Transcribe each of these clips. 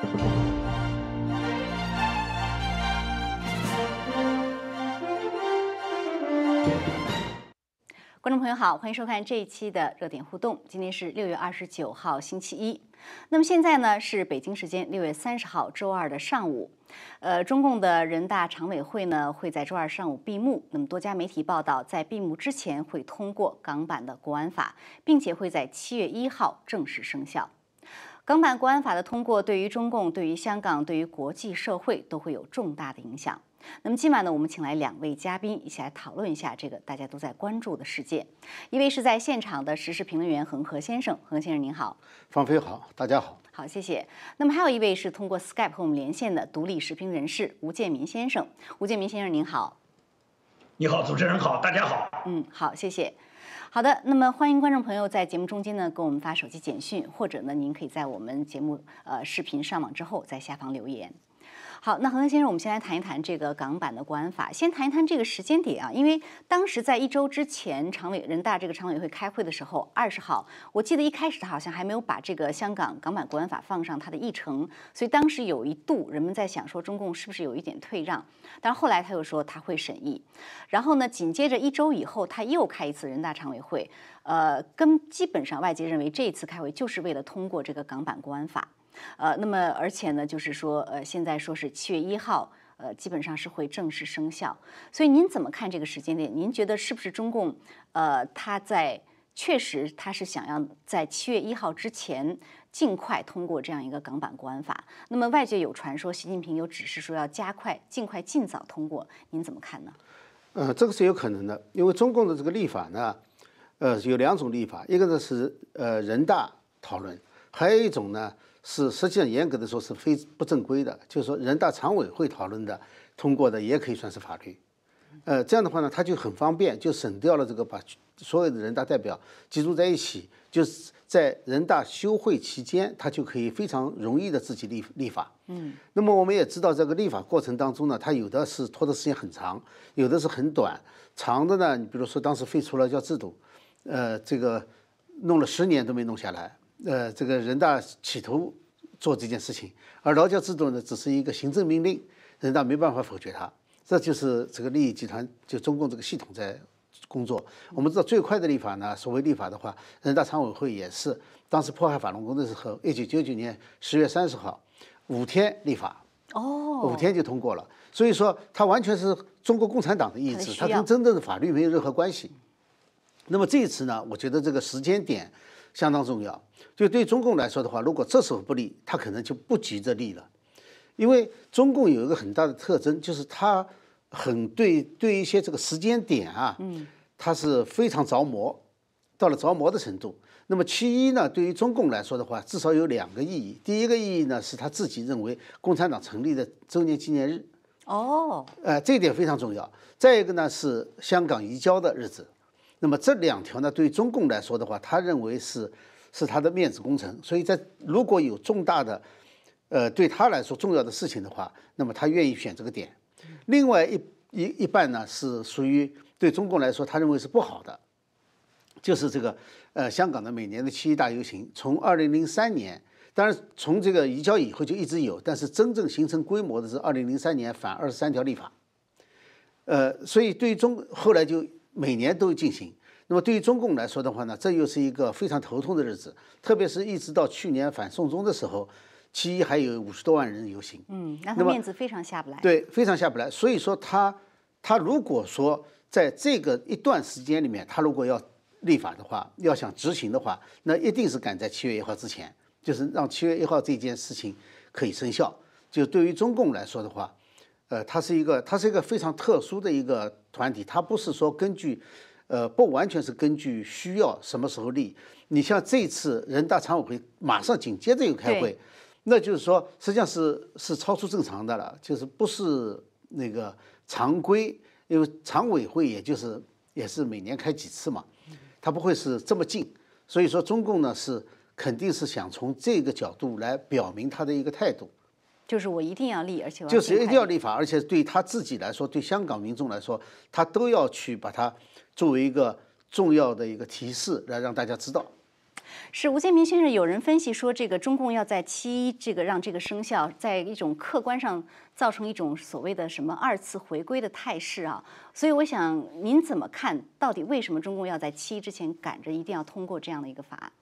观众朋友好，欢迎收看这一期的热点互动。今天是六月二十九号，星期一。那么现在呢是北京时间六月三十号周二的上午。呃，中共的人大常委会呢会在周二上午闭幕。那么多家媒体报道，在闭幕之前会通过港版的国安法，并且会在七月一号正式生效。港版国安法的通过，对于中共、对于香港、对于国际社会都会有重大的影响。那么今晚呢，我们请来两位嘉宾，一起来讨论一下这个大家都在关注的事件。一位是在现场的时事评论员恒河先生，恒先生您好，方飞好，大家好，好谢谢。那么还有一位是通过 Skype 和我们连线的独立时评人士吴建民先生，吴建民先生您好，你好，主持人好，大家好，嗯，好，谢谢。好的，那么欢迎观众朋友在节目中间呢给我们发手机简讯，或者呢您可以在我们节目呃视频上网之后在下方留言。好，那恒生先生，我们先来谈一谈这个港版的国安法。先谈一谈这个时间点啊，因为当时在一周之前，常委人大这个常委会开会的时候，二十号，我记得一开始他好像还没有把这个香港港版国安法放上他的议程，所以当时有一度人们在想说中共是不是有一点退让，但是后来他又说他会审议，然后呢，紧接着一周以后他又开一次人大常委会，呃，跟基本上外界认为这一次开会就是为了通过这个港版国安法。呃，那么而且呢，就是说，呃，现在说是七月一号，呃，基本上是会正式生效。所以您怎么看这个时间点？您觉得是不是中共，呃，他在确实他是想要在七月一号之前尽快通过这样一个港版国安法？那么外界有传说，习近平有指示说要加快、尽快、尽早通过，您怎么看呢？呃，这个是有可能的，因为中共的这个立法呢，呃，有两种立法，一个呢是呃人大讨论，还有一种呢。是实际上严格的说是非不正规的，就是说人大常委会讨论的通过的也可以算是法律，呃，这样的话呢，它就很方便，就省掉了这个把所有的人大代表集中在一起，就是在人大休会期间，他就可以非常容易的自己立立法。嗯，那么我们也知道这个立法过程当中呢，它有的是拖的时间很长，有的是很短，长的呢，你比如说当时废除了叫制度，呃，这个弄了十年都没弄下来。呃，这个人大企图做这件事情，而劳教制度呢，只是一个行政命令，人大没办法否决它。这就是这个利益集团，就中共这个系统在工作。我们知道最快的立法呢，所谓立法的话，人大常委会也是当时迫害法轮功的时候，一九九九年十月三十号，五天立法，哦，五天就通过了。所以说，它完全是中国共产党的意志，它跟真正的法律没有任何关系。那么这一次呢，我觉得这个时间点。相当重要，就对中共来说的话，如果这时候不立，他可能就不急着立了，因为中共有一个很大的特征，就是他很对对一些这个时间点啊，嗯，他是非常着魔，到了着魔的程度。那么其一呢，对于中共来说的话，至少有两个意义。第一个意义呢，是他自己认为共产党成立的周年纪念日，哦，呃，这一点非常重要。再一个呢，是香港移交的日子。那么这两条呢，对于中共来说的话，他认为是是他的面子工程，所以在如果有重大的，呃，对他来说重要的事情的话，那么他愿意选这个点。另外一一一半呢，是属于对中共来说，他认为是不好的，就是这个呃香港的每年的七一大游行，从二零零三年，当然从这个移交以后就一直有，但是真正形成规模的是二零零三年反二十三条立法，呃，所以对于中后来就。每年都进行，那么对于中共来说的话呢，这又是一个非常头痛的日子，特别是一直到去年反送中的时候，其一还有五十多万人游行，嗯，那他面子非常下不来，对，非常下不来。所以说他他如果说在这个一段时间里面，他如果要立法的话，要想执行的话，那一定是赶在七月一号之前，就是让七月一号这件事情可以生效。就对于中共来说的话。呃，它是一个，它是一个非常特殊的一个团体，它不是说根据，呃，不完全是根据需要什么时候立。你像这次人大常委会马上紧接着又开会，那就是说实际上是是超出正常的了，就是不是那个常规，因为常委会也就是也是每年开几次嘛，它不会是这么近。所以说中共呢是肯定是想从这个角度来表明他的一个态度。就是我一定要立，而且就是一定要立法，而且对他自己来说，对香港民众来说，他都要去把它作为一个重要的一个提示来让大家知道。是吴建民先生，有人分析说，这个中共要在七一这个让这个生效，在一种客观上造成一种所谓的什么二次回归的态势啊。所以我想您怎么看？到底为什么中共要在七一之前赶着一定要通过这样的一个法案？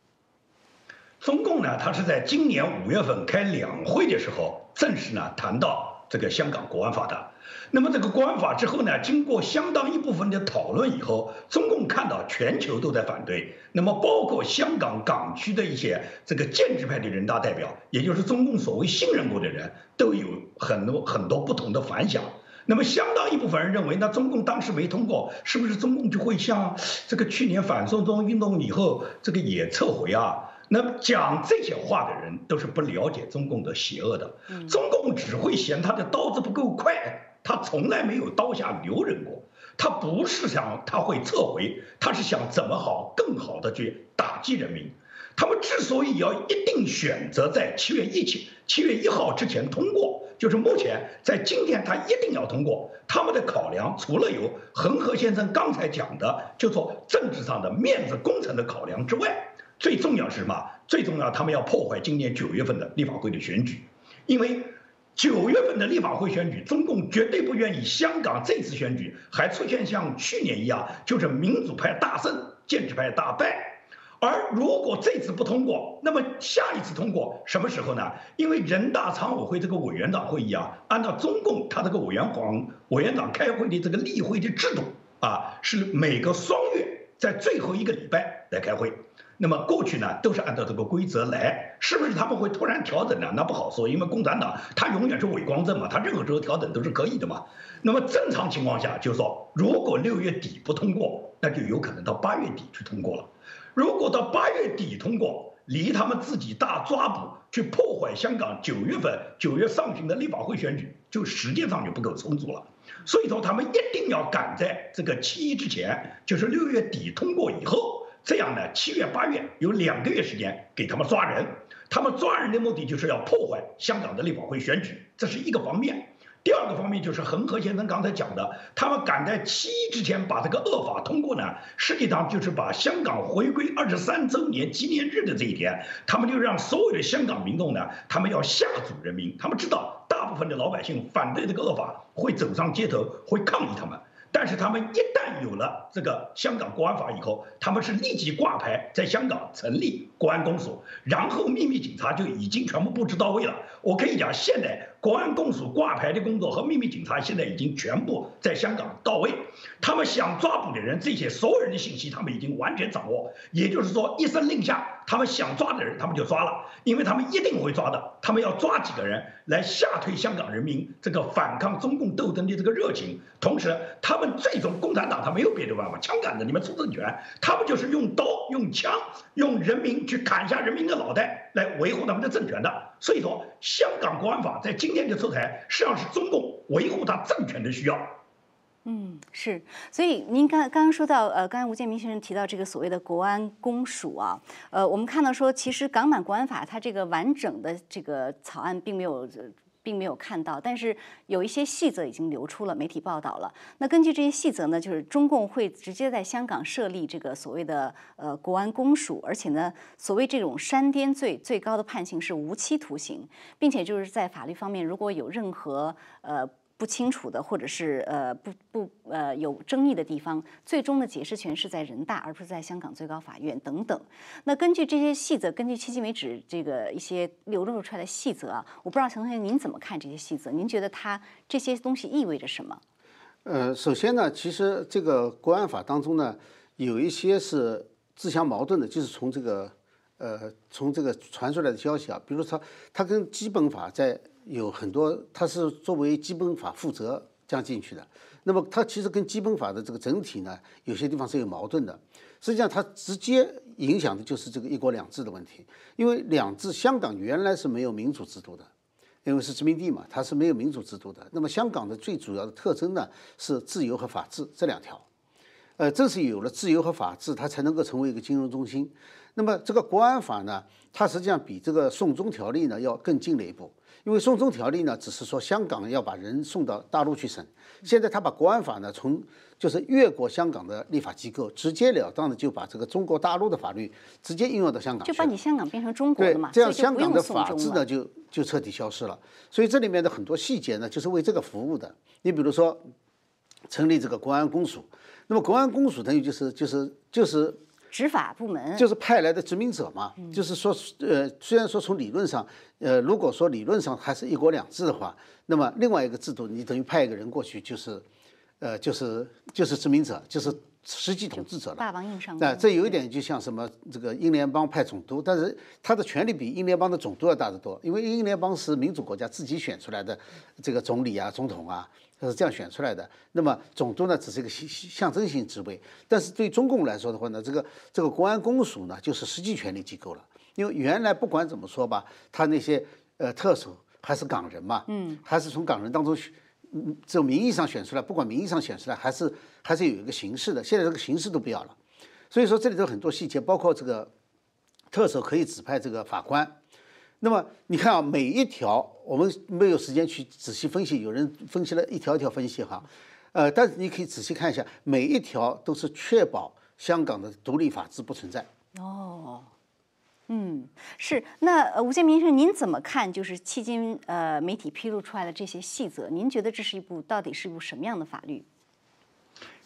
中共呢，他是在今年五月份开两会的时候，正式呢谈到这个香港国安法的。那么这个国安法之后呢，经过相当一部分的讨论以后，中共看到全球都在反对，那么包括香港港区的一些这个建制派的人大代表，也就是中共所谓信任过的人，都有很多很多不同的反响。那么相当一部分人认为，那中共当时没通过，是不是中共就会像这个去年反送中运动以后这个也撤回啊？那么讲这些话的人都是不了解中共的邪恶的，中共只会嫌他的刀子不够快。他从来没有刀下留人过，他不是想他会撤回，他是想怎么好更好的去打击人民。他们之所以要一定选择在七月一七七月一号之前通过，就是目前在今天他一定要通过。他们的考量除了有恒河先生刚才讲的，就说政治上的面子工程的考量之外，最重要是什么？最重要，他们要破坏今年九月份的立法会的选举，因为。九月份的立法会选举，中共绝对不愿意香港这次选举还出现像去年一样，就是民主派大胜，建制派大败。而如果这次不通过，那么下一次通过什么时候呢？因为人大常委会这个委员长会议啊，按照中共他这个委员长委员长开会的这个例会的制度啊，是每个双月在最后一个礼拜来开会。那么过去呢，都是按照这个规则来，是不是他们会突然调整呢？那不好说，因为共产党他永远是伪光正嘛，他任何时候调整都是可以的嘛。那么正常情况下，就是说，如果六月底不通过，那就有可能到八月底去通过了。如果到八月底通过，离他们自己大抓捕去破坏香港九月份九月上旬的立法会选举，就时间上就不够充足了。所以说，他们一定要赶在这个七一之前，就是六月底通过以后。这样呢，七月八月有两个月时间给他们抓人，他们抓人的目的就是要破坏香港的立法会选举，这是一个方面。第二个方面就是恒河先生刚才讲的，他们赶在七一之前把这个恶法通过呢，实际上就是把香港回归二十三周年纪念日的这一天，他们就让所有的香港民众呢，他们要吓阻人民，他们知道大部分的老百姓反对这个恶法，会走上街头，会抗议他们。但是他们一旦有了这个香港国安法以后，他们是立即挂牌在香港成立。国安公署，然后秘密警察就已经全部布置到位了。我可以讲，现在国安公署挂牌的工作和秘密警察现在已经全部在香港到位。他们想抓捕的人，这些所有人的信息他们已经完全掌握。也就是说，一声令下，他们想抓的人他们就抓了，因为他们一定会抓的。他们要抓几个人来吓退香港人民这个反抗中共斗争的这个热情，同时他们最终共产党他没有别的办法，枪杆子你们出政权，他们就是用刀、用枪、用人民去砍下人民的脑袋来维护他们的政权的。所以说，香港国安法在今天的出台，实际上是中共维护他政权的需要。嗯，是。所以您刚刚刚说到，呃，刚才吴建民先生提到这个所谓的国安公署啊，呃，我们看到说，其实港版国安法它这个完整的这个草案并没有。并没有看到，但是有一些细则已经流出了，媒体报道了。那根据这些细则呢，就是中共会直接在香港设立这个所谓的呃国安公署，而且呢，所谓这种煽颠罪最高的判刑是无期徒刑，并且就是在法律方面如果有任何呃。不清楚的，或者是呃不不呃有争议的地方，最终的解释权是在人大，而不是在香港最高法院等等。那根据这些细则，根据迄今为止这个一些流露出来的细则啊，我不知道陈同学您怎么看这些细则？您觉得它这些东西意味着什么？呃，首先呢，其实这个国安法当中呢，有一些是自相矛盾的，就是从这个呃从这个传出来的消息啊，比如说它跟基本法在。有很多，它是作为基本法负责这样进去的。那么它其实跟基本法的这个整体呢，有些地方是有矛盾的。实际上，它直接影响的就是这个一国两制的问题。因为两制，香港原来是没有民主制度的，因为是殖民地嘛，它是没有民主制度的。那么香港的最主要的特征呢，是自由和法治这两条。呃，正是有了自由和法治，它才能够成为一个金融中心。那么这个国安法呢，它实际上比这个送中条例呢要更进了一步。因为送中条例呢，只是说香港要把人送到大陆去审，现在他把国安法呢从就是越过香港的立法机构，直截了当的就把这个中国大陆的法律直接应用到香港去，就把你香港变成中国对的嘛，，这样香港的法治呢就就彻底消失了。所以这里面的很多细节呢，就是为这个服务的。你比如说，成立这个国安公署，那么国安公署等于就是就是就是执法部门就是派来的殖民者嘛，就是说，呃，虽然说从理论上，呃，如果说理论上还是一国两制的话，那么另外一个制度，你等于派一个人过去，就是，呃，就是就是殖民者，就是实际统治者了。霸王硬上那弓这有一点就像什么这个英联邦派总督，但是他的权力比英联邦的总督要大得多，因为英联邦是民主国家自己选出来的这个总理啊、总统啊，他是这样选出来的。那么总督呢，只是一个象象征性职位，但是对中共来说的话呢，这个这个国安公署呢，就是实际权力机构了。因为原来不管怎么说吧，他那些呃特首还是港人嘛，嗯，还是从港人当中选。嗯，这名义上选出来，不管名义上选出来，还是还是有一个形式的。现在这个形式都不要了，所以说这里头很多细节，包括这个特首可以指派这个法官。那么你看啊，每一条我们没有时间去仔细分析，有人分析了一条一条分析哈，呃，但是你可以仔细看一下，每一条都是确保香港的独立法治不存在。哦，嗯，是。那呃，吴建民先生，您怎么看？就是迄今呃媒体披露出来的这些细则，您觉得这是一部到底是一部什么样的法律？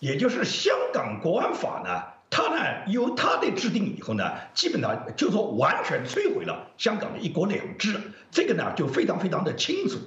也就是香港国安法呢，它呢由它的制定以后呢，基本上就说完全摧毁了香港的一国两制，这个呢就非常非常的清楚。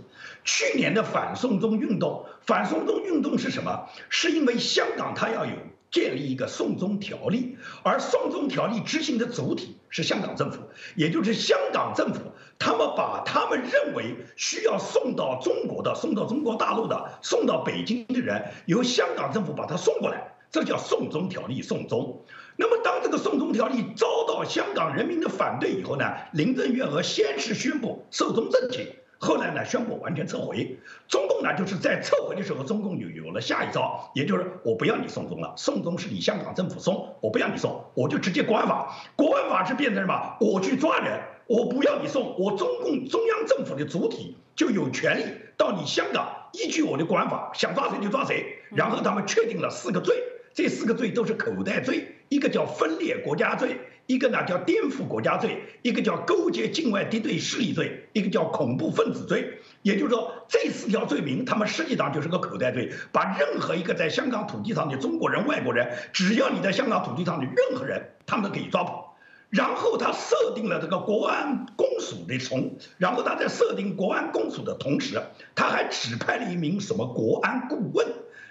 去年的反送中运动，反送中运动是什么？是因为香港它要有建立一个送中条例，而送中条例执行的主体是香港政府，也就是香港政府，他们把他们认为需要送到中国的、送到中国大陆的、送到北京的人，由香港政府把他送过来，这叫送中条例送中。那么，当这个送中条例遭到香港人民的反对以后呢，林郑月娥先是宣布寿终正寝。后来呢，宣布完全撤回。中共呢，就是在撤回的时候，中共就有了下一招，也就是我不要你送中了，送中是你香港政府送，我不要你送，我就直接国安法。国安法是变成什么？我去抓人，我不要你送，我中共中央政府的主体就有权利到你香港，依据我的国安法，想抓谁就抓谁。然后他们确定了四个罪，这四个罪都是口袋罪，一个叫分裂国家罪。一个呢叫颠覆国家罪，一个叫勾结境外敌对势力罪，一个叫恐怖分子罪。也就是说，这四条罪名，他们实际上就是个口袋罪，把任何一个在香港土地上的中国人、外国人，只要你在香港土地上的任何人，他们都可以抓跑。然后他设定了这个国安公署的从，然后他在设定国安公署的同时，他还指派了一名什么国安顾问。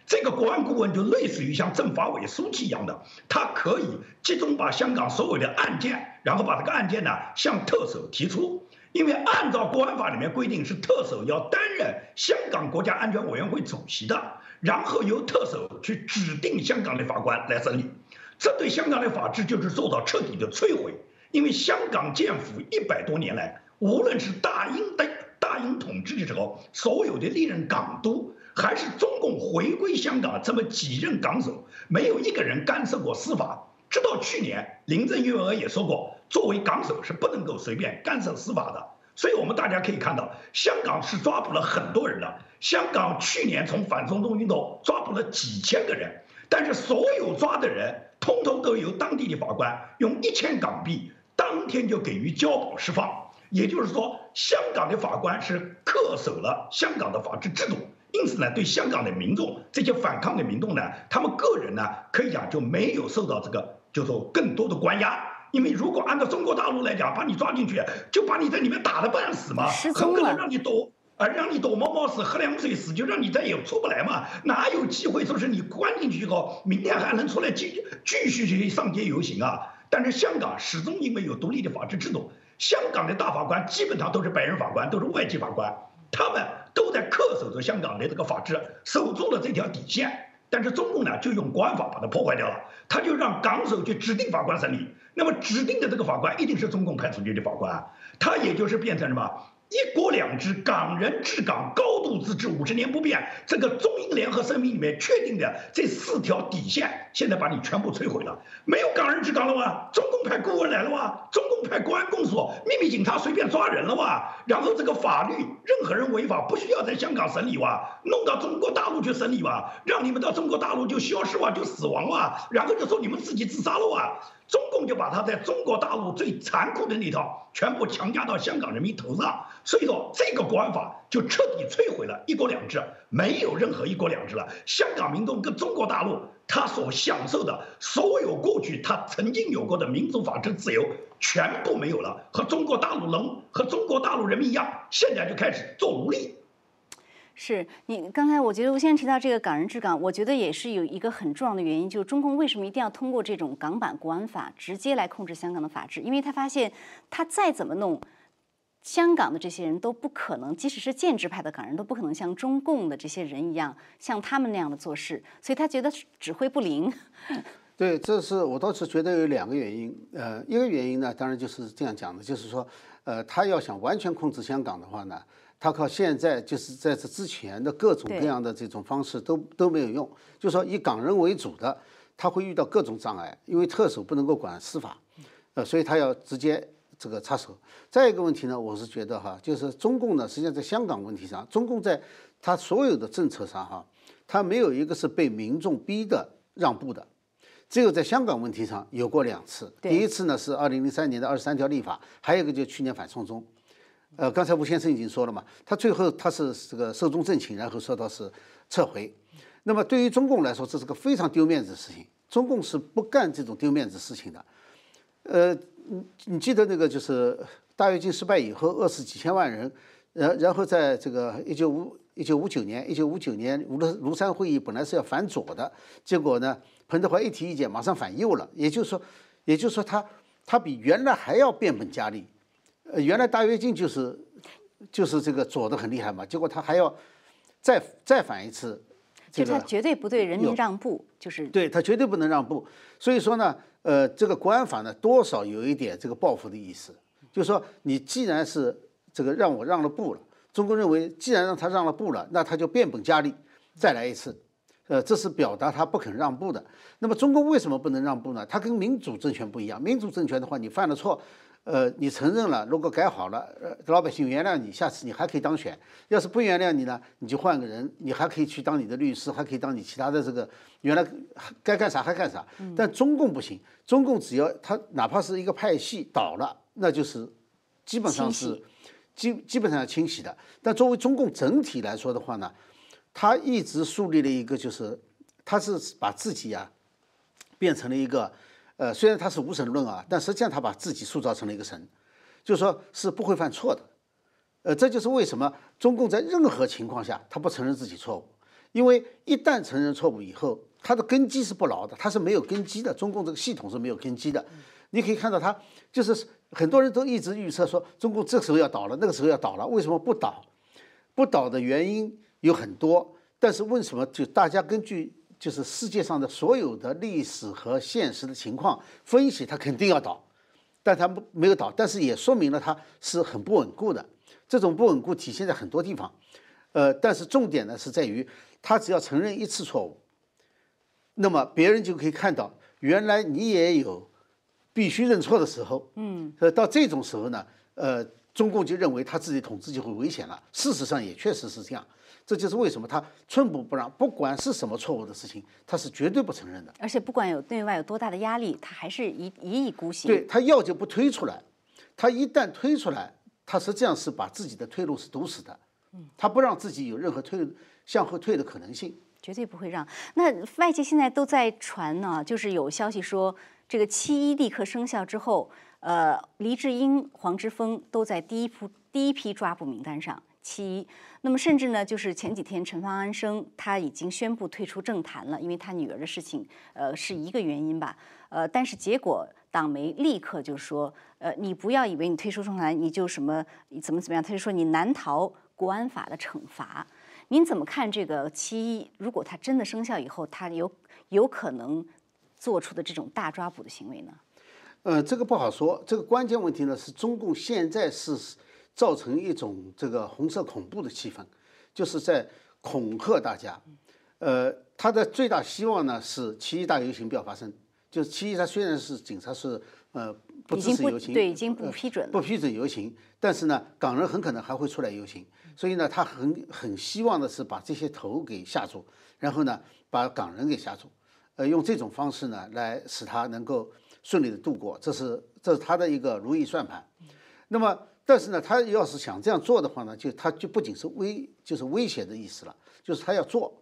这个国安顾问就类似于像政法委书记一样的，他可以集中把香港所有的案件，然后把这个案件呢向特首提出。因为按照国安法里面规定，是特首要担任香港国家安全委员会主席的，然后由特首去指定香港的法官来审理。这对香港的法治就是做到彻底的摧毁。因为香港建府一百多年来，无论是大英的大英统治的时候，所有的历任港督。还是中共回归香港这么几任港首，没有一个人干涉过司法。直到去年，林郑月娥也说过，作为港首是不能够随便干涉司法的。所以，我们大家可以看到，香港是抓捕了很多人的。香港去年从反送中运动抓捕了几千个人，但是所有抓的人，通通都由当地的法官用一千港币当天就给予交保释放。也就是说，香港的法官是恪守了香港的法治制度。因此呢，对香港的民众，这些反抗的民众呢，他们个人呢，可以讲就没有受到这个，就说更多的关押。因为如果按照中国大陆来讲，把你抓进去，就把你在里面打得半死嘛，很可能让你躲，啊，让你躲猫猫死，喝凉水死，就让你再也出不来嘛。哪有机会说是你关进去以后，明天还能出来继继续去上街游行啊？但是香港始终因为有独立的法治制度，香港的大法官基本上都是白人法官，都是外籍法官，他们。都在恪守着香港的这个法治，守住了这条底线。但是中共呢，就用国安法把它破坏掉了。他就让港首去指定法官审理。那么指定的这个法官一定是中共派出去的法官，他也就是变成什么？一国两制、港人治港、高度自治、五十年不变，这个中英联合声明里面确定的这四条底线，现在把你全部摧毁了。没有港人治港了哇？中共派顾问来了哇？中共派公安公所、秘密警察随便抓人了哇？然后这个法律，任何人违法不需要在香港审理哇？弄到中国大陆去审理哇？让你们到中国大陆就消失哇？就死亡哇？然后就说你们自己自杀了哇？中共就把他在中国大陆最残酷的那套全部强加到香港人民头上，所以说这个国安法就彻底摧毁了一国两制，没有任何一国两制了。香港民众跟中国大陆他所享受的所有过去他曾经有过的民主法治自由全部没有了，和中国大陆人和中国大陆人民一样，现在就开始做奴隶。是你刚才我觉得吴先生提到这个港人治港，我觉得也是有一个很重要的原因，就是中共为什么一定要通过这种港版国安法直接来控制香港的法治？因为他发现他再怎么弄，香港的这些人都不可能，即使是建制派的港人都不可能像中共的这些人一样，像他们那样的做事，所以他觉得指挥不灵。对，这是我倒是觉得有两个原因。呃，一个原因呢，当然就是这样讲的，就是说，呃，他要想完全控制香港的话呢。他靠现在就是在这之前的各种各样的这种方式都都没有用，就说以港人为主的，他会遇到各种障碍，因为特首不能够管司法，呃，所以他要直接这个插手。再一个问题呢，我是觉得哈，就是中共呢，实际上在香港问题上，中共在他所有的政策上哈，他没有一个是被民众逼的让步的，只有在香港问题上有过两次。第一次呢是二零零三年的二十三条立法，还有一个就去年反送中。呃，刚才吴先生已经说了嘛，他最后他是这个寿终正寝，然后说到是撤回。那么对于中共来说，这是个非常丢面子的事情。中共是不干这种丢面子事情的。呃，你你记得那个就是大跃进失败以后，饿死几千万人，然然后在这个一九五一九五九年，一九五九年庐庐山会议本来是要反左的，结果呢，彭德怀一提意见，马上反右了。也就是说，也就是说他他比原来还要变本加厉。呃，原来大跃进就是就是这个左的很厉害嘛，结果他还要再再反一次，就他绝对不对人民让步，就是对他绝对不能让步。所以说呢，呃，这个国安法呢，多少有一点这个报复的意思，就是说你既然是这个让我让了步了，中国认为既然让他让了步了，那他就变本加厉，再来一次，呃，这是表达他不肯让步的。那么中国为什么不能让步呢？他跟民主政权不一样，民主政权的话，你犯了错。呃，你承认了，如果改好了，呃，老百姓原谅你，下次你还可以当选。要是不原谅你呢，你就换个人，你还可以去当你的律师，还可以当你其他的这个原来该干啥还干啥。但中共不行，中共只要他哪怕是一个派系倒了，那就是基本上是基基本上要清洗的。但作为中共整体来说的话呢，他一直树立了一个，就是他是把自己啊变成了一个。呃，虽然他是无神论啊，但实际上他把自己塑造成了一个神，就是说是不会犯错的。呃，这就是为什么中共在任何情况下他不承认自己错误，因为一旦承认错误以后，他的根基是不牢的，他是没有根基的。中共这个系统是没有根基的。你可以看到，他就是很多人都一直预测说中共这时候要倒了，那个时候要倒了，为什么不倒？不倒的原因有很多，但是为什么就大家根据？就是世界上的所有的历史和现实的情况分析，它肯定要倒，但它不没有倒，但是也说明了它是很不稳固的。这种不稳固体现在很多地方，呃，但是重点呢是在于，他只要承认一次错误，那么别人就可以看到，原来你也有必须认错的时候。嗯，呃，到这种时候呢，呃，中共就认为他自己统治就会危险了。事实上也确实是这样。这就是为什么他寸步不让，不管是什么错误的事情，他是绝对不承认的。而且不管有对外有多大的压力，他还是一一意孤行。对他要就不推出来，他一旦推出来，他实际上是把自己的退路是堵死的。嗯，他不让自己有任何退向后退的可能性，绝对不会让。那外界现在都在传呢，就是有消息说，这个七一立刻生效之后，呃，黎智英、黄之锋都在第一批第一批抓捕名单上。七一，那么甚至呢，就是前几天陈方安生他已经宣布退出政坛了，因为他女儿的事情，呃，是一个原因吧，呃，但是结果党媒立刻就说，呃，你不要以为你退出政坛你就什么怎么怎么样，他就说你难逃国安法的惩罚。您怎么看这个七一？如果他真的生效以后，他有有可能做出的这种大抓捕的行为呢？呃，这个不好说，这个关键问题呢是中共现在是。造成一种这个红色恐怖的气氛，就是在恐吓大家。呃，他的最大希望呢是七一大游行不要发生。就是七一，他虽然是警察是呃不支持游行，对，已经不批准，不批准游行，但是呢，港人很可能还会出来游行，所以呢，他很很希望的是把这些头给吓住，然后呢，把港人给吓住，呃，用这种方式呢，来使他能够顺利的度过，这是这是他的一个如意算盘。那么，但是呢，他要是想这样做的话呢，就他就不仅是威，就是威胁的意思了，就是他要做。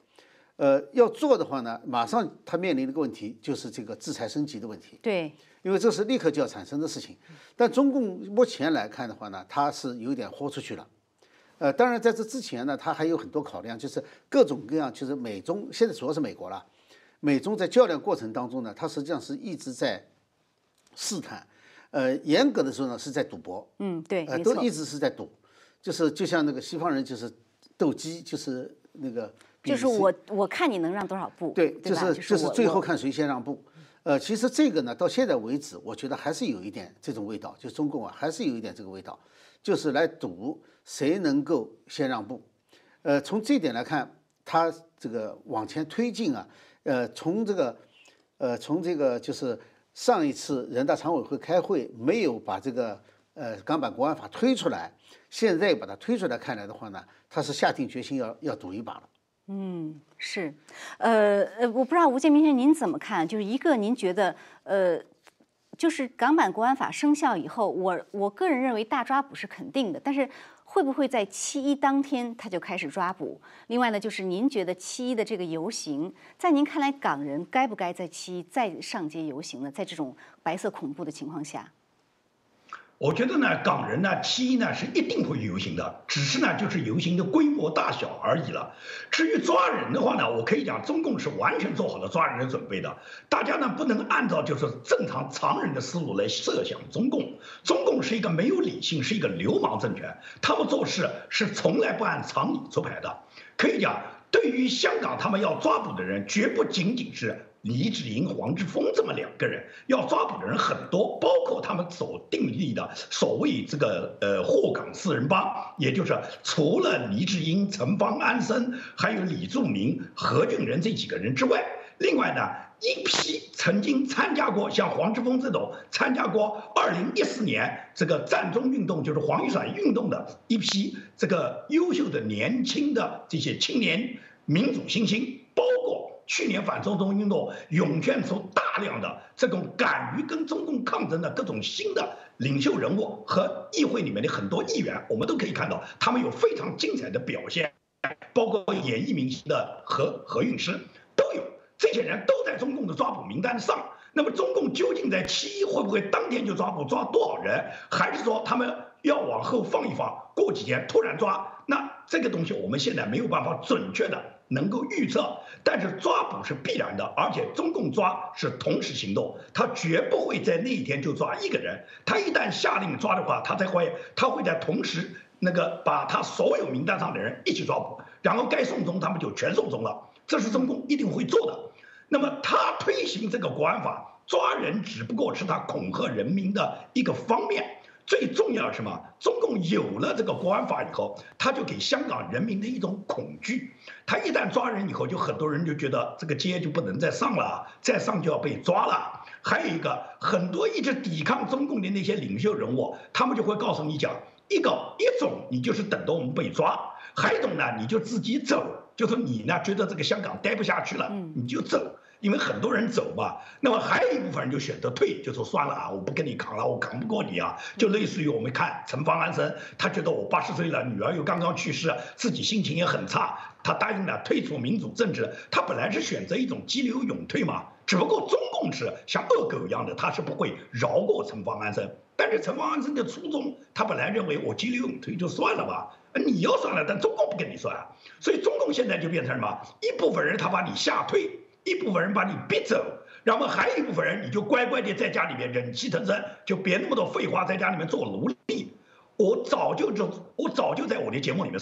呃，要做的话呢，马上他面临的一个问题就是这个制裁升级的问题。对，因为这是立刻就要产生的事情。但中共目前来看的话呢，他是有点豁出去了。呃，当然在这之前呢，他还有很多考量，就是各种各样，就是美中现在主要是美国了。美中在较量过程当中呢，他实际上是一直在试探。呃，严格的说呢，是在赌博。嗯，对，呃，都一直是在赌，就是就像那个西方人就是斗鸡，就是那个。就是我，我看你能让多少步？对，就是就是最后看谁先让步。呃，其实这个呢，到现在为止，我觉得还是有一点这种味道，就中共啊，还是有一点这个味道，就是来赌谁能够先让步。呃，从这点来看，他这个往前推进啊，呃，从这个，呃，从这个就是上一次人大常委会开会没有把这个呃港版国安法推出来，现在把它推出来看来的话呢，他是下定决心要要赌一把了。嗯，是，呃呃，我不知道吴建明先生您怎么看？就是一个，您觉得，呃，就是港版国安法生效以后，我我个人认为大抓捕是肯定的，但是会不会在七一当天他就开始抓捕？另外呢，就是您觉得七一的这个游行，在您看来，港人该不该在七一再上街游行呢？在这种白色恐怖的情况下？我觉得呢，港人呢，七一呢是一定会游行的，只是呢就是游行的规模大小而已了。至于抓人的话呢，我可以讲，中共是完全做好了抓人的准备的。大家呢不能按照就是正常常人的思路来设想中共，中共是一个没有理性，是一个流氓政权，他们做事是从来不按常理出牌的。可以讲，对于香港他们要抓捕的人，绝不仅仅是。李志英、黄志峰这么两个人要抓捕的人很多，包括他们所订立的所谓这个呃货港四人帮，也就是除了李志英、陈方安生，还有李柱铭、何俊仁这几个人之外，另外呢一批曾经参加过像黄志峰这种参加过二零一四年这个战中运动，就是黄雨伞运动的一批这个优秀的年轻的这些青年民主新星，包括。去年反送中运动涌现出大量的这种敢于跟中共抗争的各种新的领袖人物和议会里面的很多议员，我们都可以看到他们有非常精彩的表现，包括演艺明星的何何韵诗都有，这些人都在中共的抓捕名单上。那么中共究竟在七一会不会当天就抓捕抓多少人，还是说他们要往后放一放，过几天突然抓？那这个东西我们现在没有办法准确的。能够预测，但是抓捕是必然的，而且中共抓是同时行动，他绝不会在那一天就抓一个人。他一旦下令抓的话，他才会，他会在同时那个把他所有名单上的人一起抓捕，然后该送终他们就全送终了。这是中共一定会做的。那么他推行这个国安法，抓人只不过是他恐吓人民的一个方面。最重要什么？中共有了这个国安法以后，他就给香港人民的一种恐惧。他一旦抓人以后，就很多人就觉得这个街就不能再上了，再上就要被抓了。还有一个，很多一直抵抗中共的那些领袖人物，他们就会告诉你讲，一个一种你就是等着我们被抓，还有一种呢，你就自己走，就是你呢觉得这个香港待不下去了，你就走。因为很多人走嘛，那么还有一部分人就选择退，就说算了啊，我不跟你扛了，我扛不过你啊。就类似于我们看陈方安生，他觉得我八十岁了，女儿又刚刚去世，自己心情也很差，他答应了退出民主政治。他本来是选择一种激流勇退嘛，只不过中共是像恶狗一样的，他是不会饶过陈方安生。但是陈方安生的初衷，他本来认为我激流勇退就算了吧，你要算了，但中共不跟你算，所以中共现在就变成什么？一部分人他把你吓退。一部分人把你逼走，然后还有一部分人，你就乖乖的在家里面忍气吞声，就别那么多废话，在家里面做奴隶。我早就就我早就在我的节目里面，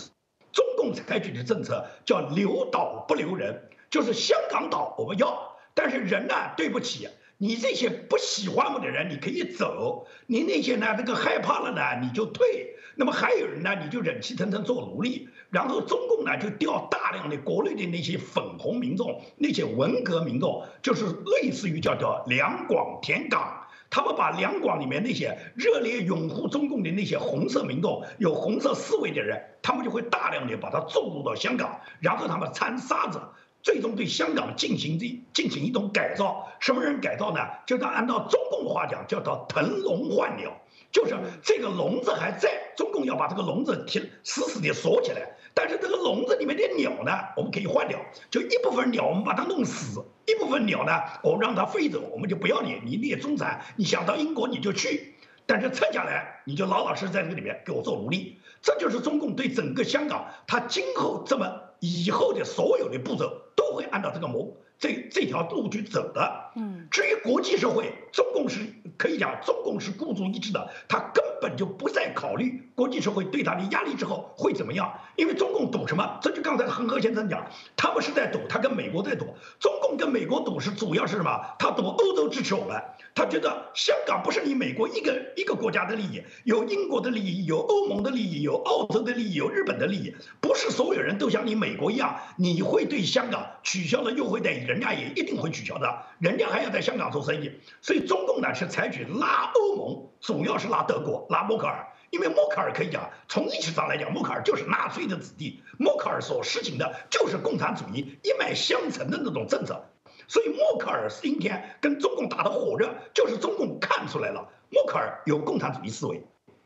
中共采取的政策叫留岛不留人，就是香港岛我们要，但是人呢，对不起，你这些不喜欢我的人你可以走，你那些呢这个害怕了呢你就退。那么还有人呢，你就忍气吞声做奴隶，然后中共呢就调大量的国内的那些粉红民众，那些文革民众，就是类似于叫叫两广填港，他们把两广里面那些热烈拥护中共的那些红色民众，有红色思维的人，他们就会大量的把他注入到香港，然后他们掺沙子。最终对香港进行的进行一种改造，什么人改造呢？就是按照中共的话讲，叫做腾笼换鸟，就是这个笼子还在，中共要把这个笼子贴死死的锁起来，但是这个笼子里面的鸟呢，我们可以换掉，就一部分鸟我们把它弄死，一部分鸟呢，我们让它飞走，我们就不要你，你列中产，你想到英国你就去，但是撤下来你就老老实实在这个里面给我做奴隶，这就是中共对整个香港，他今后这么以后的所有的步骤。都会按照这个模这这条路去走的。嗯，至于国际社会，中共是可以讲，中共是孤注一掷的，他根本就不再考虑国际社会对他的压力之后会怎么样，因为中共赌什么？这就刚才恒河先生讲，他们是在赌，他跟美国在赌。中共跟美国赌是主要是什么？他赌欧洲支持我们，他觉得香港不是你美国一个一个国家的利益，有英国的利益，有欧盟的利益，有澳洲的利益，有日本的利益，不是所有人都像你美国一样，你会对香港取消了优惠待遇，人家也一定会取消的，人。家还要在香港做生意，所以中共呢是采取拉欧盟，主要是拉德国、拉默克尔，因为默克尔可以讲，从历史上来讲，默克尔就是纳粹的子弟，默克尔所实行的就是共产主义一脉相承的那种政策，所以默克尔今天跟中共打得火热，就是中共看出来了，默克尔有共产主义思维，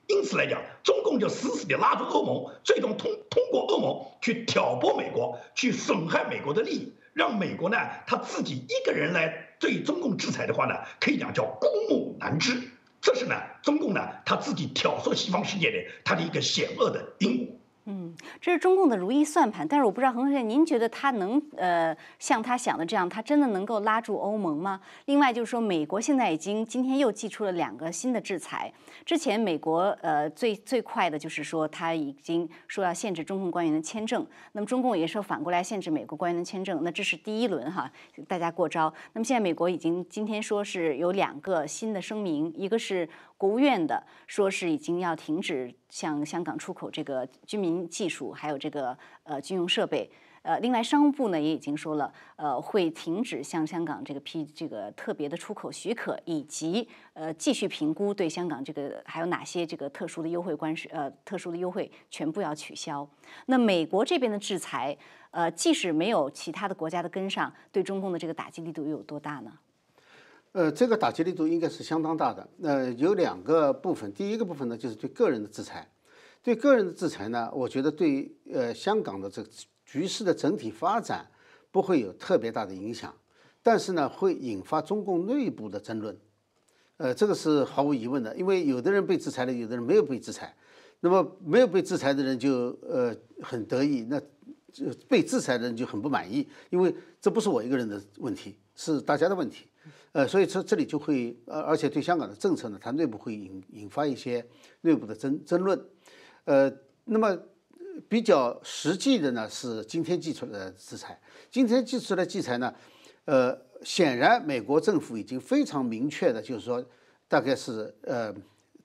因此来讲，中共就死死地拉住欧盟，最终通通过欧盟去挑拨美国，去损害美国的利益，让美国呢他自己一个人来。对中共制裁的话呢，可以讲叫孤木难支，这是呢中共呢他自己挑唆西方世界的他的一个险恶的阴谋。嗯，这是中共的如意算盘，但是我不知道恒先生，您觉得他能呃像他想的这样，他真的能够拉住欧盟吗？另外就是说，美国现在已经今天又寄出了两个新的制裁。之前美国呃最最快的就是说他已经说要限制中共官员的签证，那么中共也说反过来限制美国官员的签证，那这是第一轮哈，大家过招。那么现在美国已经今天说是有两个新的声明，一个是。国务院的说是已经要停止向香港出口这个军民技术，还有这个呃军用设备。呃，另外商务部呢也已经说了，呃会停止向香港这个批这个特别的出口许可，以及呃继续评估对香港这个还有哪些这个特殊的优惠关税呃特殊的优惠全部要取消。那美国这边的制裁，呃即使没有其他的国家的跟上，对中共的这个打击力度又有多大呢？呃，这个打击力度应该是相当大的。呃，有两个部分，第一个部分呢，就是对个人的制裁。对个人的制裁呢，我觉得对呃香港的这个局势的整体发展不会有特别大的影响，但是呢，会引发中共内部的争论。呃，这个是毫无疑问的，因为有的人被制裁了，有的人没有被制裁。那么没有被制裁的人就呃很得意，那就被制裁的人就很不满意，因为这不是我一个人的问题，是大家的问题。呃，所以这这里就会，呃，而且对香港的政策呢，它内部会引引发一些内部的争争论，呃，那么比较实际的呢是今天寄出来的制裁，今天寄出来的制裁呢，呃，显然美国政府已经非常明确的，就是说，大概是呃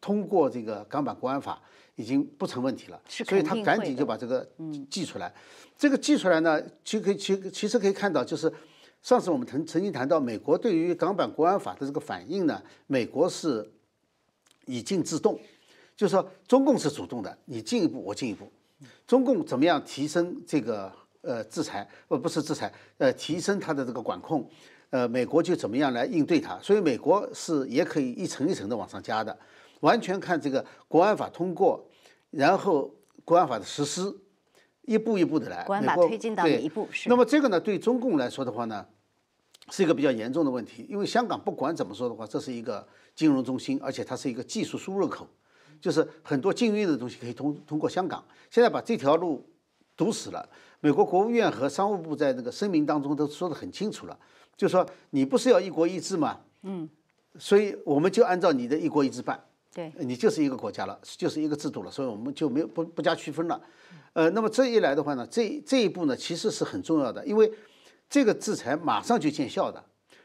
通过这个港版国安法已经不成问题了，所以他赶紧就把这个寄出来，这个寄出来呢，其可以其其实可以看到就是。上次我们曾曾经谈到，美国对于港版国安法的这个反应呢，美国是以静制动，就是说中共是主动的，你进一步我进一步，中共怎么样提升这个呃制裁，呃不是制裁，呃提升它的这个管控，呃美国就怎么样来应对它，所以美国是也可以一层一层的往上加的，完全看这个国安法通过，然后国安法的实施。一步一步的来，美国对，那么这个呢，对中共来说的话呢，是一个比较严重的问题，因为香港不管怎么说的话，这是一个金融中心，而且它是一个技术输入口，就是很多禁运的东西可以通通过香港。现在把这条路堵死了，美国国务院和商务部在那个声明当中都说得很清楚了，就说你不是要一国一制吗？嗯，所以我们就按照你的一国一制办。对，你就是一个国家了，就是一个制度了，所以我们就没有不不加区分了。呃，那么这一来的话呢，这这一步呢，其实是很重要的，因为这个制裁马上就见效的。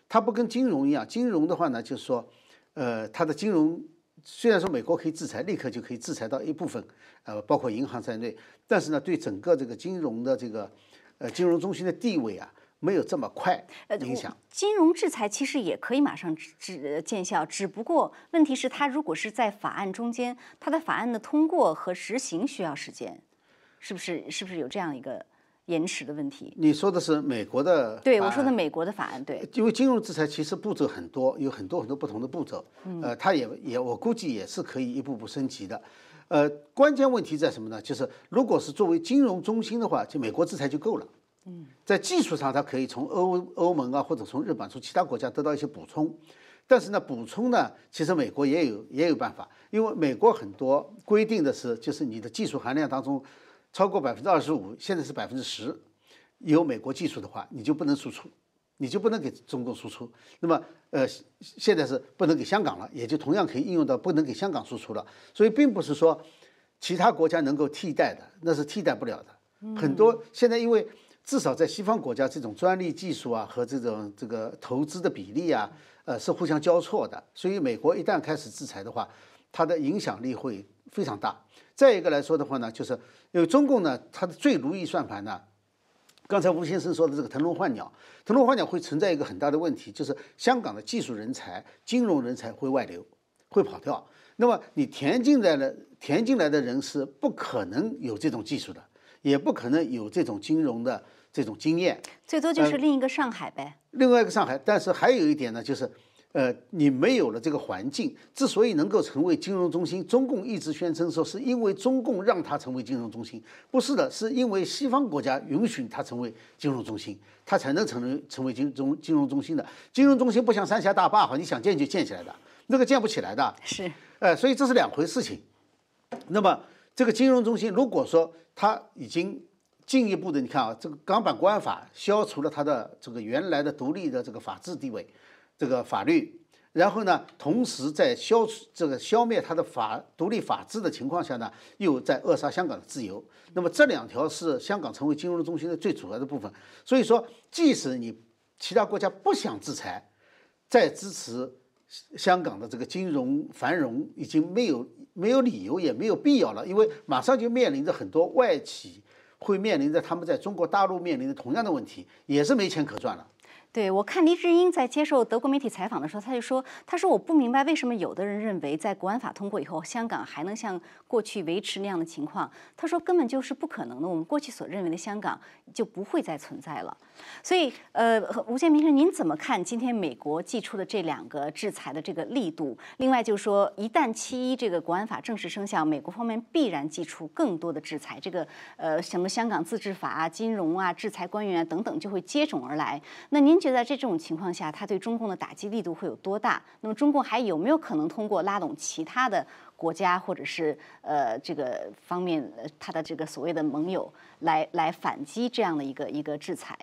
它不跟金融一样，金融的话呢，就是说，呃，它的金融虽然说美国可以制裁，立刻就可以制裁到一部分，呃，包括银行在内，但是呢，对整个这个金融的这个，呃，金融中心的地位啊，没有这么快影响。金融制裁其实也可以马上只见效，只不过问题是，它如果是在法案中间，它的法案的通过和实行需要时间，是不是？是不是有这样一个？延迟的问题，你说的是美国的？对，我说的美国的法案，对。因为金融制裁其实步骤很多，有很多很多不同的步骤，呃，它也也我估计也是可以一步步升级的，呃，关键问题在什么呢？就是如果是作为金融中心的话，就美国制裁就够了。嗯，在技术上，它可以从欧欧盟啊，或者从日本、从其他国家得到一些补充，但是呢，补充呢，其实美国也有也有办法，因为美国很多规定的是，就是你的技术含量当中。超过百分之二十五，现在是百分之十，有美国技术的话，你就不能输出，你就不能给中共输出。那么，呃，现在是不能给香港了，也就同样可以应用到不能给香港输出了。所以，并不是说其他国家能够替代的，那是替代不了的。很多现在因为至少在西方国家，这种专利技术啊和这种这个投资的比例啊，呃，是互相交错的。所以，美国一旦开始制裁的话，它的影响力会非常大。再一个来说的话呢，就是因为中共呢，它的最如意算盘呢，刚才吴先生说的这个腾笼换鸟，腾笼换鸟会存在一个很大的问题，就是香港的技术人才、金融人才会外流，会跑掉。那么你填进来的填进来的人是不可能有这种技术的，也不可能有这种金融的这种经验，最多就是另一个上海呗。另外一个上海，但是还有一点呢，就是。呃，你没有了这个环境，之所以能够成为金融中心，中共一直宣称说是因为中共让它成为金融中心，不是的，是因为西方国家允许它成为金融中心，它才能成为成为金融金融中心的。金融中心不像三峡大坝哈，你想建就建起来的，那个建不起来的。是，呃，所以这是两回事情。那么这个金融中心，如果说它已经进一步的，你看啊，这个港版国安法消除了它的这个原来的独立的这个法治地位。这个法律，然后呢，同时在消除这个消灭它的法独立法治的情况下呢，又在扼杀香港的自由。那么这两条是香港成为金融中心的最主要的部分。所以说，即使你其他国家不想制裁，再支持香港的这个金融繁荣，已经没有没有理由，也没有必要了，因为马上就面临着很多外企会面临着他们在中国大陆面临的同样的问题，也是没钱可赚了。对，我看黎智英在接受德国媒体采访的时候，他就说：“他说我不明白为什么有的人认为在国安法通过以后，香港还能像过去维持那样的情况。他说根本就是不可能的。我们过去所认为的香港就不会再存在了。所以，呃，吴建明生，您怎么看今天美国寄出的这两个制裁的这个力度？另外，就是说一旦七一这个国安法正式生效，美国方面必然寄出更多的制裁，这个呃什么香港自治法啊、金融啊、制裁官员啊等等就会接踵而来。那您？”就在这种情况下，他对中共的打击力度会有多大？那么中共还有没有可能通过拉拢其他的国家，或者是呃这个方面，他的这个所谓的盟友来来反击这样的一个一个制裁？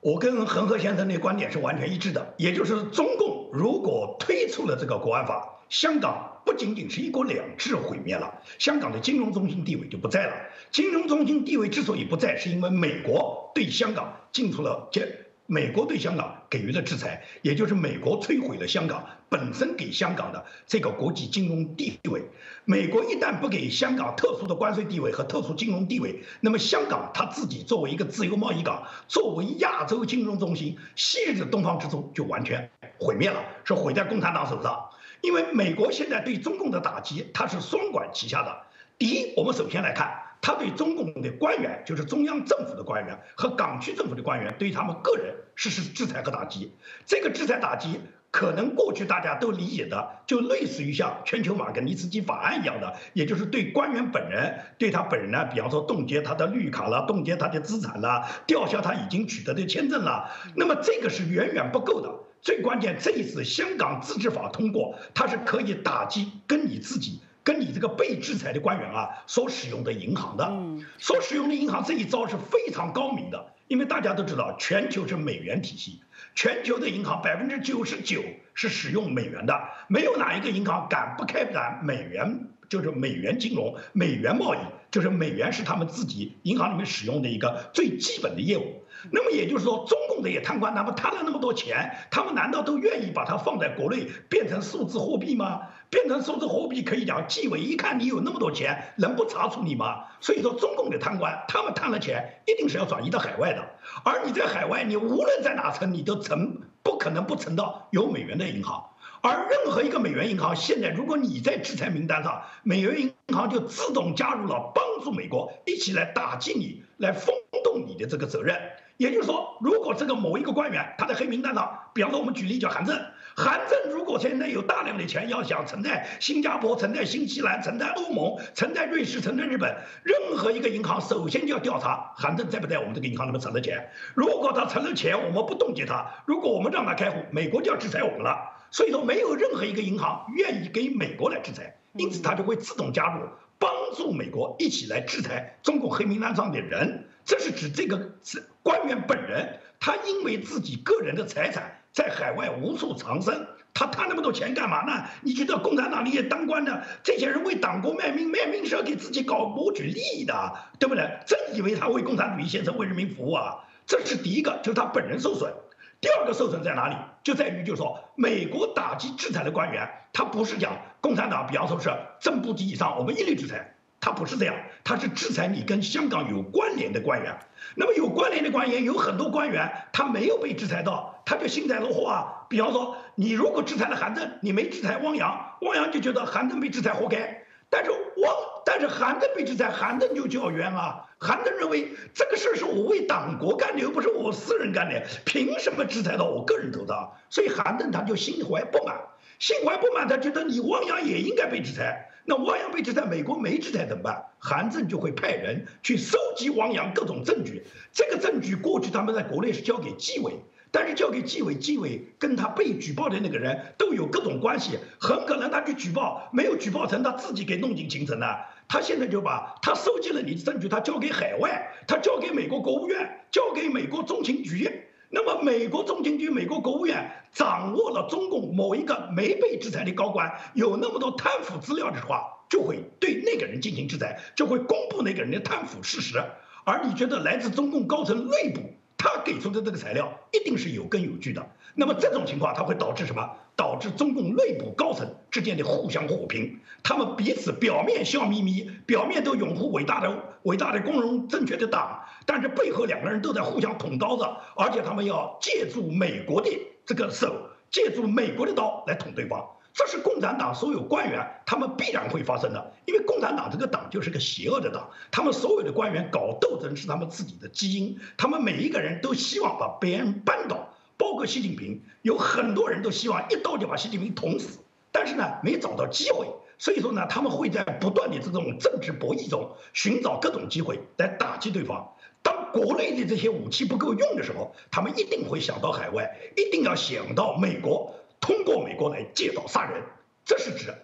我跟恒河先生的观点是完全一致的，也就是中共如果推出了这个国安法。香港不仅仅是一国两制毁灭了，香港的金融中心地位就不在了。金融中心地位之所以不在，是因为美国对香港进出了这，美国对香港给予了制裁，也就是美国摧毁了香港本身给香港的这个国际金融地位。美国一旦不给香港特殊的关税地位和特殊金融地位，那么香港它自己作为一个自由贸易港，作为亚洲金融中心，昔日的东方之珠就完全毁灭了，是毁在共产党手上。因为美国现在对中共的打击，它是双管齐下的。第一，我们首先来看，他对中共的官员，就是中央政府的官员和港区政府的官员，对他们个人实施制裁和打击。这个制裁打击，可能过去大家都理解的，就类似于像全球马格尼茨基法案一样的，也就是对官员本人，对他本人呢，比方说冻结他的绿卡了，冻结他的资产了，吊销他已经取得的签证了。那么这个是远远不够的。最关键，这一次香港自治法通过，它是可以打击跟你自己、跟你这个被制裁的官员啊所使用的银行的，所使用的银行这一招是非常高明的，因为大家都知道，全球是美元体系，全球的银行百分之九十九是使用美元的，没有哪一个银行敢不开展美元就是美元金融、美元贸易，就是美元是他们自己银行里面使用的一个最基本的业务。那么也就是说，中共这些贪官，他们贪了那么多钱，他们难道都愿意把它放在国内变成数字货币吗？变成数字货币可以讲，纪委一看你有那么多钱，能不查处你吗？所以说，中共的贪官，他们贪了钱，一定是要转移到海外的。而你在海外，你无论在哪存，你都存不可能不存到有美元的银行。而任何一个美元银行，现在如果你在制裁名单上，美元银行就自动加入了，帮助美国一起来打击你，来封冻你的这个责任。也就是说，如果这个某一个官员他在黑名单上，比方说我们举例叫韩正，韩正如果现在有大量的钱要想存在新加坡、存在新西兰、存在欧盟、存在瑞士、存在日本，任何一个银行首先就要调查韩正在不在我们这个银行里面存了钱。如果他存了钱，我们不冻结他；如果我们让他开户，美国就要制裁我们了。所以说，没有任何一个银行愿意给美国来制裁，因此他就会自动加入，帮助美国一起来制裁中国黑名单上的人。这是指这个是官员本人，他因为自己个人的财产在海外无处藏身，他贪那么多钱干嘛呢？你觉得共产党那些当官的这些人为党国卖命，卖命是要给自己搞谋取利益的，对不对？真以为他为共产主义先生为人民服务啊？这是第一个，就是他本人受损。第二个受损在哪里？就在于，就是说，美国打击制裁的官员，他不是讲共产党，比方说是正部级以上，我们一律制裁，他不是这样，他是制裁你跟香港有关联的官员。那么有关联的官员，有很多官员他没有被制裁到，他就幸灾乐祸啊。比方说，你如果制裁了韩正，你没制裁汪洋，汪洋就觉得韩正被制裁活该。但是汪，但是韩正被制裁，韩正就叫冤啊！韩正认为这个事儿是我为党国干的，又不是我私人干的，凭什么制裁到我个人头上？所以韩正他就心怀不满，心怀不满，他觉得你汪洋也应该被制裁。那汪洋被制裁，美国没制裁怎么办？韩正就会派人去收集汪洋各种证据，这个证据过去他们在国内是交给纪委。但是交给纪委，纪委跟他被举报的那个人都有各种关系，很可能他去举报没有举报成，他自己给弄进行程的。他现在就把他收集了你的证据，他交给海外，他交给美国国务院，交给美国中情局。那么美国中情局、美国国务院掌握了中共某一个没被制裁的高官有那么多贪腐资料的话，就会对那个人进行制裁，就会公布那个人的贪腐事实。而你觉得来自中共高层内部？他给出的这个材料一定是有根有据的。那么这种情况，它会导致什么？导致中共内部高层之间的互相火拼，他们彼此表面笑眯眯，表面都拥护伟大的、伟大的、光荣正确的党，但是背后两个人都在互相捅刀子，而且他们要借助美国的这个手，借助美国的刀来捅对方。这是共产党所有官员他们必然会发生的，因为共产党这个党就是个邪恶的党，他们所有的官员搞斗争是他们自己的基因，他们每一个人都希望把别人扳倒，包括习近平，有很多人都希望一刀就把习近平捅死，但是呢没找到机会，所以说呢他们会在不断的这种政治博弈中寻找各种机会来打击对方。当国内的这些武器不够用的时候，他们一定会想到海外，一定要想到美国。通过美国来借刀杀人，这是指，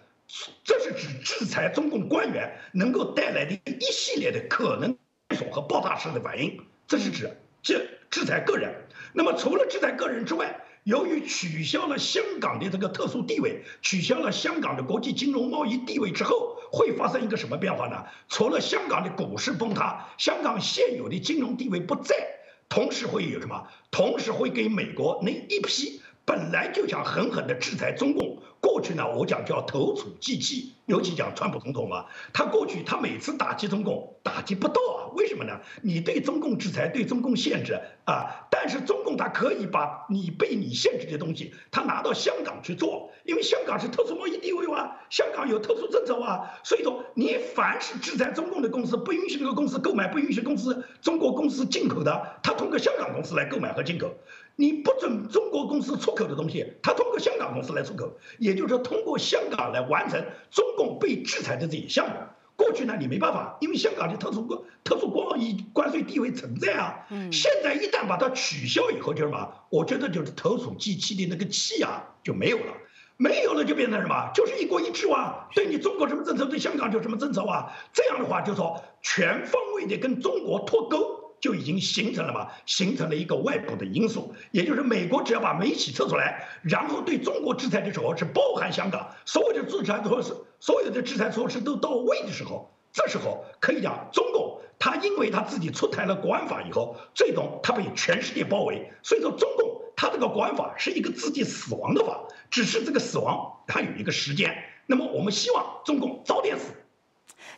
这是指制裁中共官员能够带来的一系列的可能和爆炸式的反应。这是指制制裁个人。那么除了制裁个人之外，由于取消了香港的这个特殊地位，取消了香港的国际金融贸易地位之后，会发生一个什么变化呢？除了香港的股市崩塌，香港现有的金融地位不在，同时会有什么？同时会给美国那一批。本来就想狠狠地制裁中共，去呢，我讲叫投鼠忌器，尤其讲川普总统嘛，他过去他每次打击中共打击不到啊，为什么呢？你对中共制裁，对中共限制啊，但是中共他可以把你被你限制的东西，他拿到香港去做，因为香港是特殊贸易地位哇，香港有特殊政策哇，所以说你凡是制裁中共的公司，不允许这个公司购买，不允许公司中国公司进口的，他通过香港公司来购买和进口。你不准中国公司出口的东西，他通过香港公司来出口，也就是说通过香港来完成中共被制裁的这些项目。过去呢，你没办法，因为香港的特殊国特殊贸以关税地位存在啊。嗯。现在一旦把它取消以后，就是什么？我觉得就是投鼠忌器的那个气啊就没有了，没有了就变成什么？就是一国一制啊，对你中国什么政策，对香港就什么政策啊。这样的话，就说全方位的跟中国脱钩。就已经形成了嘛，形成了一个外部的因素，也就是美国只要把媒体撤出来，然后对中国制裁的时候是包含香港，所有的制裁措施所有的制裁措施都到位的时候，这时候可以讲，中共他因为他自己出台了国安法以后，最终他被全世界包围，所以说中共他这个国安法是一个自己死亡的法，只是这个死亡它有一个时间。那么我们希望中共早点死。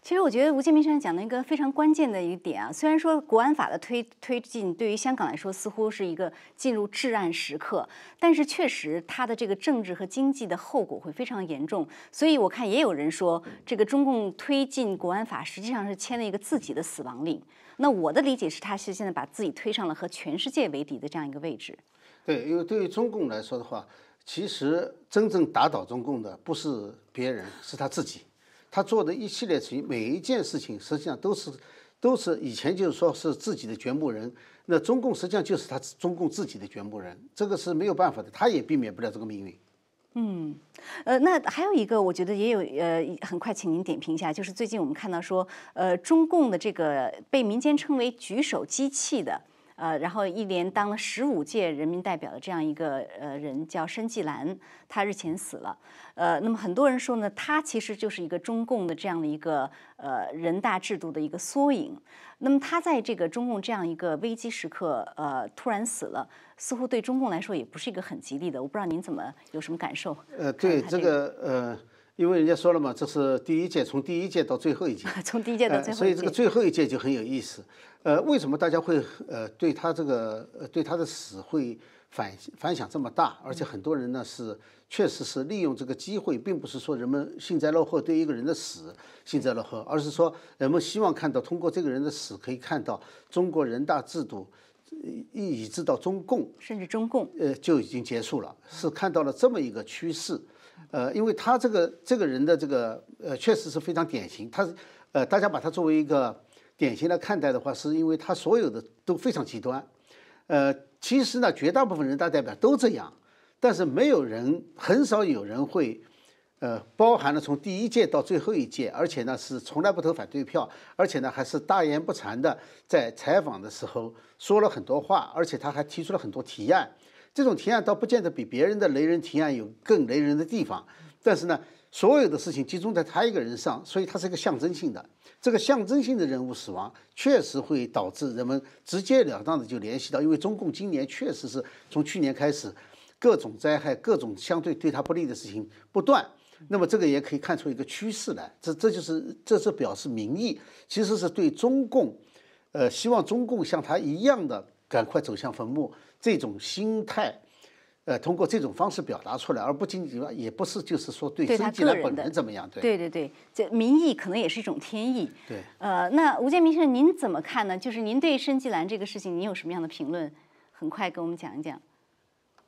其实我觉得吴建民先生讲的一个非常关键的一个点啊，虽然说国安法的推推进对于香港来说似乎是一个进入至暗时刻，但是确实它的这个政治和经济的后果会非常严重。所以我看也有人说，这个中共推进国安法实际上是签了一个自己的死亡令。那我的理解是，他是现在把自己推上了和全世界为敌的这样一个位置。对，因为对于中共来说的话，其实真正打倒中共的不是别人，是他自己。他做的一系列事情，每一件事情实际上都是，都是以前就是说是自己的掘墓人。那中共实际上就是他中共自己的掘墓人，这个是没有办法的，他也避免不了这个命运。嗯，呃，那还有一个，我觉得也有，呃，很快请您点评一下，就是最近我们看到说，呃，中共的这个被民间称为“举手机器”的。呃，然后一连当了十五届人民代表的这样一个呃人叫申纪兰，他日前死了。呃，那么很多人说呢，他其实就是一个中共的这样的一个呃人大制度的一个缩影。那么他在这个中共这样一个危机时刻，呃，突然死了，似乎对中共来说也不是一个很吉利的。我不知道您怎么有什么感受？呃，对这个呃。因为人家说了嘛，这是第一届，从第一届到最后一届，从第一届到最后一届，所以这个最后一届就很有意思。呃，为什么大家会呃对他这个呃对他的死会反反响这么大？而且很多人呢是确实是利用这个机会，并不是说人们幸灾乐祸对一个人的死幸灾乐祸，而是说人们希望看到通过这个人的死，可以看到中国人大制度以以至到中共，甚至中共呃就已经结束了，是看到了这么一个趋势。呃，因为他这个这个人的这个呃，确实是非常典型。他呃，大家把他作为一个典型来看待的话，是因为他所有的都非常极端。呃，其实呢，绝大部分人大代表都这样，但是没有人，很少有人会，呃，包含了从第一届到最后一届，而且呢是从来不投反对票，而且呢还是大言不惭的在采访的时候说了很多话，而且他还提出了很多提案。这种提案倒不见得比别人的雷人提案有更雷人的地方，但是呢，所有的事情集中在他一个人上，所以他是一个象征性的。这个象征性的人物死亡，确实会导致人们直截了当的就联系到，因为中共今年确实是从去年开始，各种灾害、各种相对对他不利的事情不断。那么这个也可以看出一个趋势来，这这就是这是表示民意，其实是对中共，呃，希望中共像他一样的赶快走向坟墓。这种心态，呃，通过这种方式表达出来，而不仅仅也不是就是说对孙继兰本人怎么样，对对对对，这民意可能也是一种天意。对，呃，那吴建民先生您怎么看呢？就是您对申纪兰这个事情，您有什么样的评论？很快跟我们讲一讲。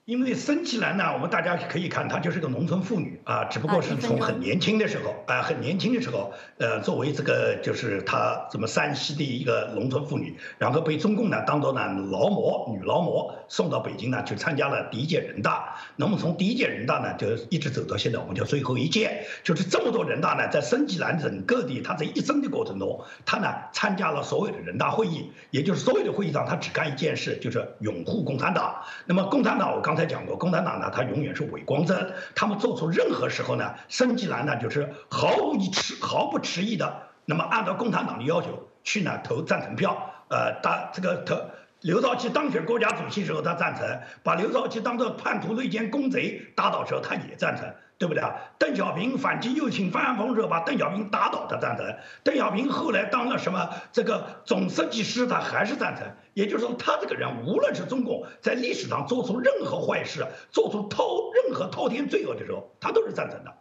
因为申纪兰呢，我们大家可以看，她就是个农村妇女啊，只不过是从很年轻的时候啊，很年轻的时候，呃，作为这个就是她什么山西的一个农村妇女，然后被中共呢当做呢劳模、女劳模送到北京呢去参加了第一届人大。那么从第一届人大呢就一直走到现在，我们叫最后一届，就是这么多人大呢，在申纪兰整个的她这一生的过程中，她呢参加了所有的人大会议，也就是所有的会议上，她只干一件事，就是拥护共产党。那么共产党，我刚。才讲过，共产党呢，他永远是伪光正。他们做出任何时候呢，申纪兰呢，就是毫无迟、毫不迟疑的，那么按照共产党的要求去呢投赞成票。呃，打这个投刘少奇当选国家主席时候，他赞成；把刘少奇当做叛徒、内奸、公贼打倒时候，他也赞成。对不对啊？邓小平反击右倾翻案风时候，把邓小平打倒，他赞成。邓小平后来当了什么这个总设计师，他还是赞成。也就是说，他这个人无论是中共在历史上做出任何坏事，做出滔任何滔天罪恶的时候，他都是赞成的。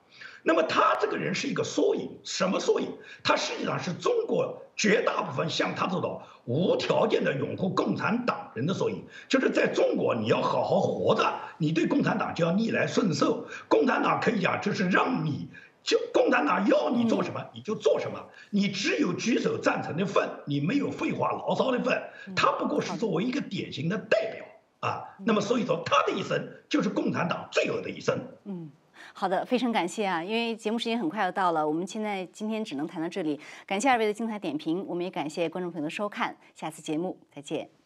那么他这个人是一个缩影，什么缩影？他实际上是中国绝大部分像他这种无条件的拥护共产党人的缩影。就是在中国，你要好好活着，你对共产党就要逆来顺受。共产党可以讲就是让你就共产党要你做什么你就做什么，你只有举手赞成的份，你没有废话牢骚的份。他不过是作为一个典型的代表啊。那么所以说，他的一生就是共产党罪恶的一生。嗯。好的，非常感谢啊！因为节目时间很快要到了，我们现在今天只能谈到这里。感谢二位的精彩点评，我们也感谢观众朋友的收看，下次节目再见。